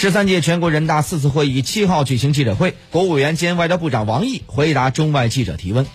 十三届全国人大四次会议七号举行记者会。国务委员兼外交部长王毅回答中外记者提问。